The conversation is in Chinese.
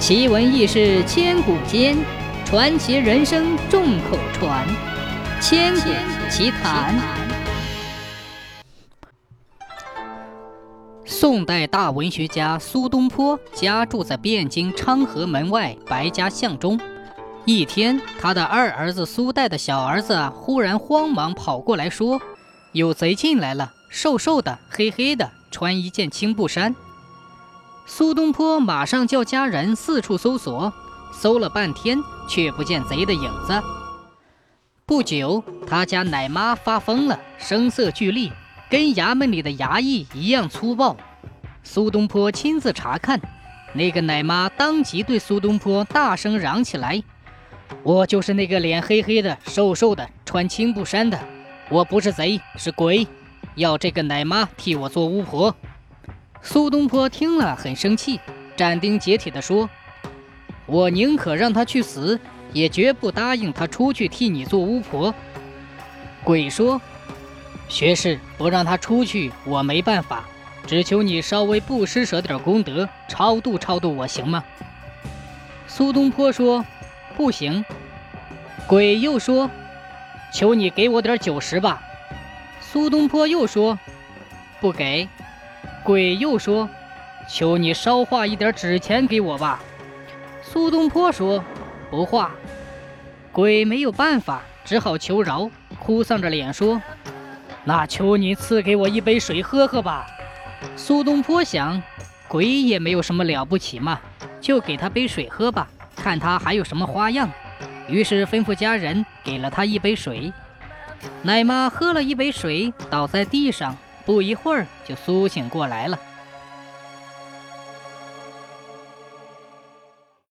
奇闻异事千古间，传奇人生众口传。千古奇谈。宋代大文学家苏东坡家住在汴京昌河门外白家巷中。一天，他的二儿子苏代的小儿子忽然慌忙跑过来说：“有贼进来了，瘦瘦的，黑黑的，穿一件青布衫。”苏东坡马上叫家人四处搜索，搜了半天却不见贼的影子。不久，他家奶妈发疯了，声色俱厉，跟衙门里的衙役一样粗暴。苏东坡亲自查看，那个奶妈当即对苏东坡大声嚷起来：“我就是那个脸黑黑的、瘦瘦的、穿青布衫的，我不是贼，是鬼，要这个奶妈替我做巫婆。”苏东坡听了很生气，斩钉截铁地说：“我宁可让他去死，也绝不答应他出去替你做巫婆。”鬼说：“学士不让他出去，我没办法，只求你稍微不施舍点功德，超度超度我行吗？”苏东坡说：“不行。”鬼又说：“求你给我点酒食吧。”苏东坡又说：“不给。”鬼又说：“求你烧化一点纸钱给我吧。”苏东坡说：“不化。”鬼没有办法，只好求饶，哭丧着脸说：“那求你赐给我一杯水喝喝吧。”苏东坡想，鬼也没有什么了不起嘛，就给他杯水喝吧，看他还有什么花样。于是吩咐家人给了他一杯水。奶妈喝了一杯水，倒在地上。不一会儿就苏醒过来了。